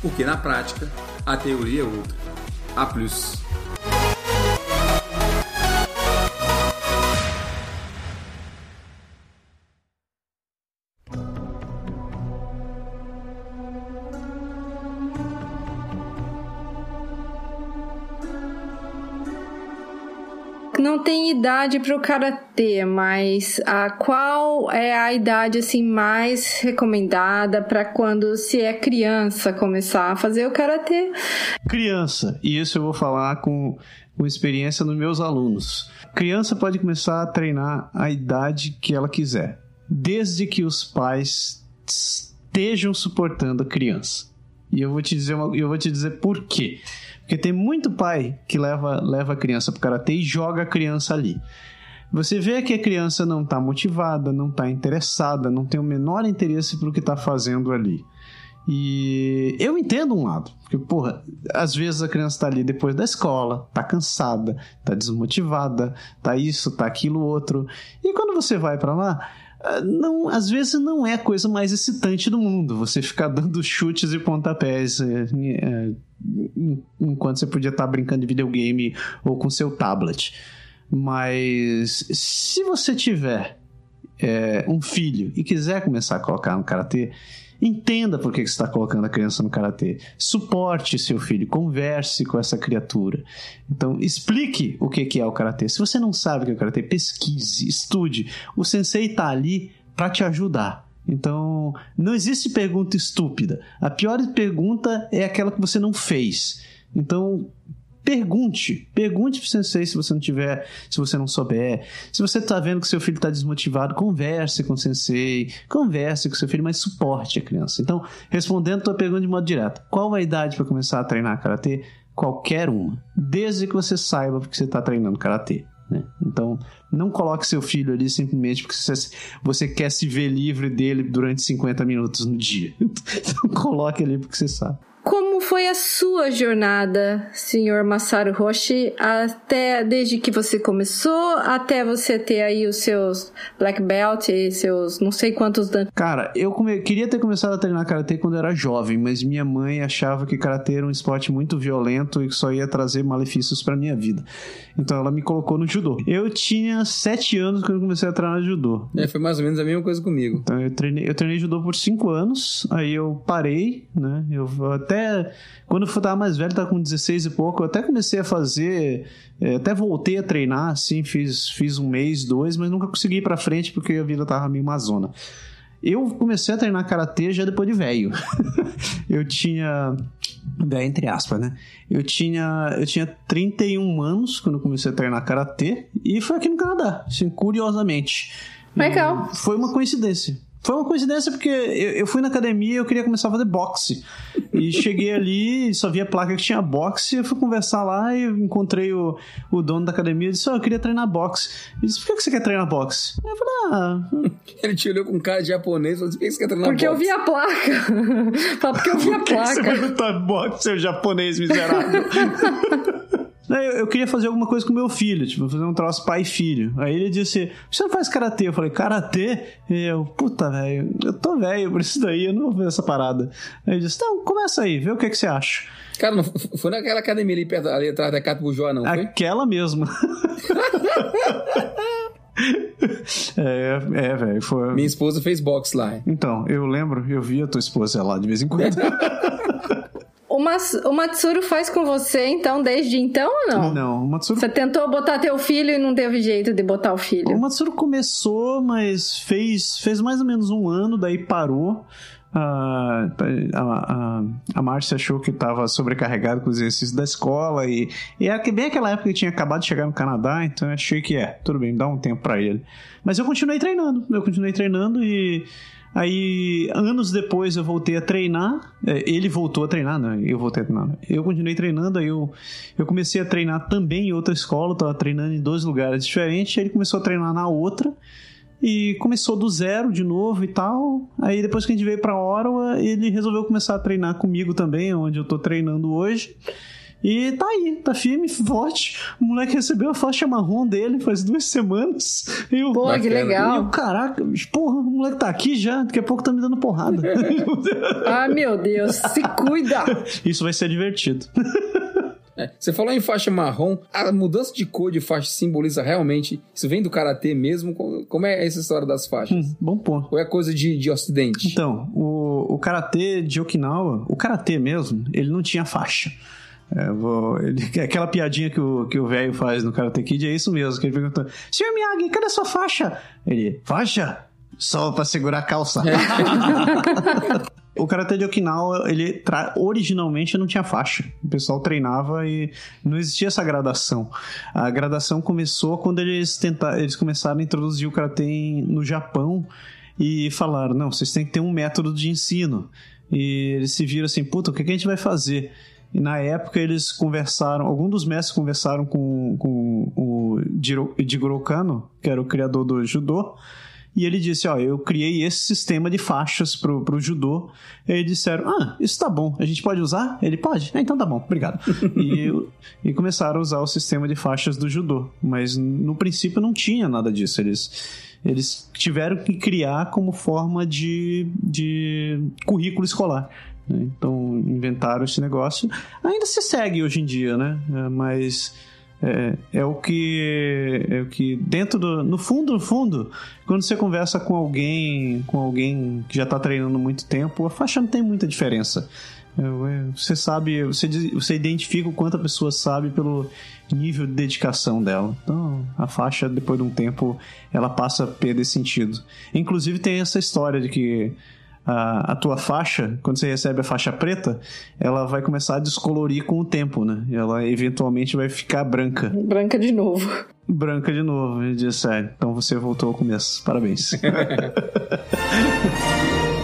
Porque na prática a teoria é outra. A plus. Não tem idade para o karatê, mas a qual é a idade assim mais recomendada para quando se é criança começar a fazer o karatê? Criança, e isso eu vou falar com, com experiência nos meus alunos. Criança pode começar a treinar a idade que ela quiser, desde que os pais estejam suportando a criança. E eu vou te dizer, uma, eu vou te dizer por quê. Porque tem muito pai que leva, leva a criança pro karatê e joga a criança ali. Você vê que a criança não está motivada, não está interessada, não tem o menor interesse pro que está fazendo ali. E eu entendo um lado, porque, porra, às vezes a criança está ali depois da escola, tá cansada, tá desmotivada, tá isso, tá aquilo outro. E quando você vai para lá, não, às vezes não é a coisa mais excitante do mundo. Você ficar dando chutes e pontapés é, é, enquanto você podia estar brincando de videogame ou com seu tablet. Mas se você tiver é, um filho e quiser começar a colocar no karatê, Entenda por que você está colocando a criança no karatê. Suporte seu filho, converse com essa criatura. Então, explique o que é o karatê. Se você não sabe o que é o karatê, pesquise, estude. O sensei está ali para te ajudar. Então, não existe pergunta estúpida. A pior pergunta é aquela que você não fez. Então, Pergunte. Pergunte pro sensei se você não tiver, se você não souber. Se você tá vendo que seu filho tá desmotivado, converse com o sensei. Converse com seu filho, mas suporte a criança. Então, respondendo a tua pergunta de modo direto. Qual a idade para começar a treinar karatê? Qualquer uma. Desde que você saiba porque você está treinando karatê. Né? Então, não coloque seu filho ali simplesmente porque você, você quer se ver livre dele durante 50 minutos no dia. Então, coloque ali porque você sabe. Como foi a sua jornada, senhor Masaru Roshi, até desde que você começou até você ter aí os seus black belt e seus não sei quantos dan... Cara, eu come... queria ter começado a treinar karatê quando eu era jovem, mas minha mãe achava que karatê era um esporte muito violento e que só ia trazer malefícios para minha vida. Então ela me colocou no judô. Eu tinha sete anos quando eu comecei a treinar judô. É, foi mais ou menos a mesma coisa comigo. Então eu treinei, eu treinei judô por cinco anos, aí eu parei, né? Eu até até quando eu tava mais velho, tava com 16 e pouco, eu até comecei a fazer, é, até voltei a treinar, assim, fiz, fiz um mês, dois, mas nunca consegui ir pra frente porque a vida tava meio mazona. Eu comecei a treinar karatê já depois de velho. eu tinha. Velho, entre aspas, né? Eu tinha, eu tinha 31 anos quando comecei a treinar karatê e foi aqui no Canadá, assim, curiosamente. Legal. Foi uma coincidência. Foi uma coincidência porque eu, eu fui na academia e eu queria começar a fazer boxe. E cheguei ali, só vi a placa que tinha boxe, eu fui conversar lá e encontrei o, o dono da academia e disse: oh, eu queria treinar boxe. Ele disse: Por que você quer treinar boxe? Eu falei: Ah. Ele te olhou com um cara de japonês e falou: Por que você quer treinar porque boxe? Porque eu vi a placa. porque eu vi a placa. Por que você vai lutar boxe, seu japonês miserável? Eu, eu, queria fazer alguma coisa com meu filho, tipo, fazer um troço pai e filho. Aí ele disse: Você não faz karatê? Eu falei: Karatê? E eu, puta, velho, eu tô velho por isso daí, eu não vou fazer essa parada. Aí ele disse: Então, começa aí, vê o que, que você acha. Cara, não foi naquela academia ali, perto, ali atrás da Cato Bujó, não? Foi? Aquela mesma. é, é velho. Foi... Minha esposa fez boxe lá. Então, eu lembro, eu vi a tua esposa lá de vez em quando. O, Mas, o Matsuro faz com você, então, desde então ou não? Não, o Matsuro... Você tentou botar teu filho e não teve jeito de botar o filho? O Matsuro começou, mas fez, fez mais ou menos um ano, daí parou. a, a, a Márcia achou que estava sobrecarregado com os exercícios da escola e, e era bem aquela época que tinha acabado de chegar no Canadá, então eu achei que é, tudo bem, dá um tempo para ele. Mas eu continuei treinando, eu continuei treinando e Aí, anos depois, eu voltei a treinar. É, ele voltou a treinar, né? Eu voltei a treinar. Eu continuei treinando, aí eu, eu comecei a treinar também em outra escola. Tava treinando em dois lugares diferentes. Aí ele começou a treinar na outra. E começou do zero de novo e tal. Aí depois que a gente veio pra Ottawa, ele resolveu começar a treinar comigo também, onde eu tô treinando hoje. E tá aí, tá firme, forte. O moleque recebeu a faixa marrom dele faz duas semanas. Eu, Pô, que legal. E eu, caraca, porra, o moleque tá aqui já, daqui a pouco tá me dando porrada. ah, meu Deus, se cuida. Isso vai ser divertido. É, você falou em faixa marrom, a mudança de cor de faixa simboliza realmente. Isso vem do karatê mesmo? Como é essa história das faixas? Hum, bom ponto. Ou é coisa de, de ocidente? Então, o, o karatê de Okinawa, o karatê mesmo, ele não tinha faixa. É, vou, ele, aquela piadinha que o que o velho faz no Karate Kid é isso mesmo, que ele pergunta: Senhor Miyagi, cadê sua faixa? Ele, faixa? Só pra segurar a calça. o Karate de Okinawa, ele originalmente não tinha faixa. O pessoal treinava e não existia essa gradação. A gradação começou quando eles tentaram, eles começaram a introduzir o Karate no Japão e falaram: não, vocês têm que ter um método de ensino. E eles se viram assim: puta, o que a gente vai fazer? E na época eles conversaram, alguns dos mestres conversaram com, com o Jigoro Kano, que era o criador do judô, e ele disse: Ó, eu criei esse sistema de faixas pro, pro judô. E aí disseram: Ah, isso tá bom, a gente pode usar? Ele pode? Ah, então tá bom, obrigado. e, e começaram a usar o sistema de faixas do judô. Mas no princípio não tinha nada disso. Eles eles tiveram que criar como forma de, de currículo escolar. Né? Então inventaram esse negócio. Ainda se segue hoje em dia, né? É, mas É, é, o que é o que dentro do no fundo no fundo quando você conversa com alguém com alguém que já está treinando muito tempo a faixa não tem muita diferença é, é, você sabe você você identifica o quanto a pessoa sabe pelo nível de dedicação dela então a faixa depois de um tempo ela passa a perder sentido inclusive tem essa história de que a, a, tua faixa, quando você recebe a faixa preta, ela vai começar a descolorir com o tempo, né? E ela eventualmente vai ficar branca. Branca de novo. Branca de novo, ele diz, é, então você voltou ao começo. Parabéns.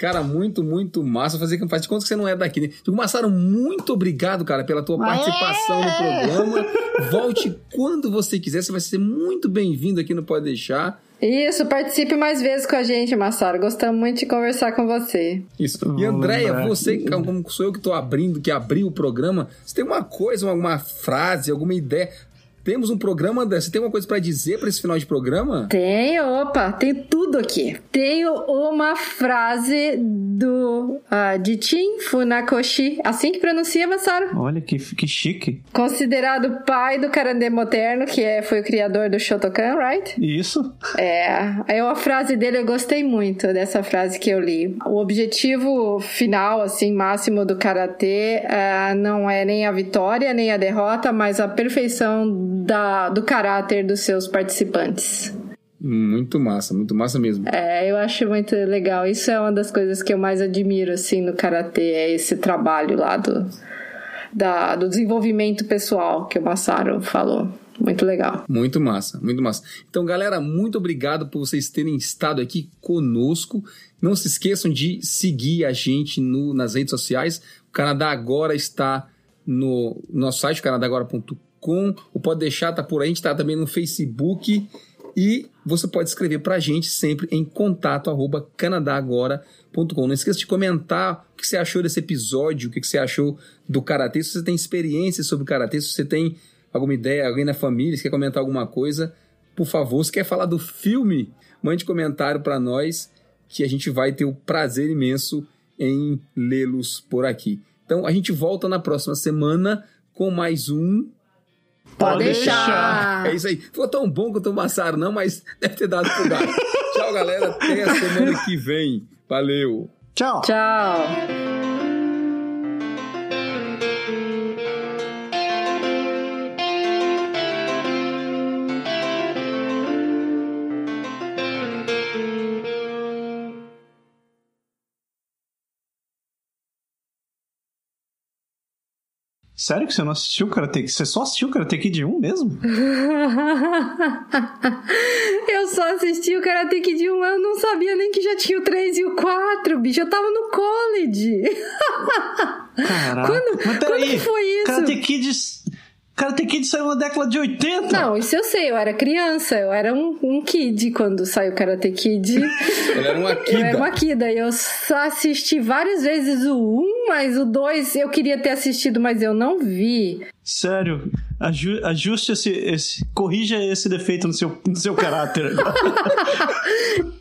Cara, muito, muito massa. Fazer que faz de conta que você não é daqui, né? Digo, Massaro, muito obrigado, cara, pela tua participação no programa. Volte quando você quiser. Você vai ser muito bem-vindo aqui no Pode Deixar. Isso, participe mais vezes com a gente, Massaro. Gostamos muito de conversar com você. Isso. E Andréia, você, como sou eu que estou abrindo, que abriu o programa, você tem uma coisa, alguma frase, alguma ideia? Temos um programa, André. Você tem uma coisa para dizer para esse final de programa? Tenho, opa, tem tudo aqui. Tenho uma frase do uh, de Chin Funakoshi, assim que pronuncia, Massaro. Olha que, que chique. Considerado pai do Karande moderno, que é, foi o criador do Shotokan, right? Isso. É, aí uma frase dele eu gostei muito dessa frase que eu li. O objetivo final, assim, máximo do karatê uh, não é nem a vitória nem a derrota, mas a perfeição da, do caráter dos seus participantes. Muito massa, muito massa mesmo. É, eu acho muito legal. Isso é uma das coisas que eu mais admiro, assim, no Karatê, é esse trabalho lá do, da, do desenvolvimento pessoal que o Massaro falou. Muito legal. Muito massa, muito massa. Então, galera, muito obrigado por vocês terem estado aqui conosco. Não se esqueçam de seguir a gente no, nas redes sociais. O Canadá Agora está no nosso site, canadagora.com com o Pode Deixar, tá por aí, a gente tá também no Facebook e você pode escrever pra gente sempre em contato arroba canadagora.com. Não esqueça de comentar o que você achou desse episódio, o que você achou do Karatê, se você tem experiência sobre o Karatê, se você tem alguma ideia, alguém na família, se quer comentar alguma coisa, por favor, se quer falar do filme, mande comentário para nós que a gente vai ter o prazer imenso em lê-los por aqui. Então a gente volta na próxima semana com mais um Pode deixar. É isso aí. Ficou tão bom quanto o Massaro, não, mas deve ter dado pro gato. Tchau, galera. Até a semana que vem. Valeu. Tchau. Tchau. Sério que você não assistiu o Karate Kid? Você só assistiu o Karate Kid 1 mesmo? eu só assisti o Karate Kid 1, eu não sabia nem que já tinha o 3 e o 4, bicho. Eu tava no college. Caraca. Quando, Mas quando peraí, que foi isso? Karate Kid... Karate Kid saiu na década de 80. Não, isso eu sei, eu era criança, eu era um, um kid quando saiu Karate Kid. Ele era uma Eu kida. era uma kida e eu só assisti várias vezes o 1, mas o 2 eu queria ter assistido, mas eu não vi. Sério, aju ajuste esse, esse. Corrija esse defeito no seu, no seu caráter.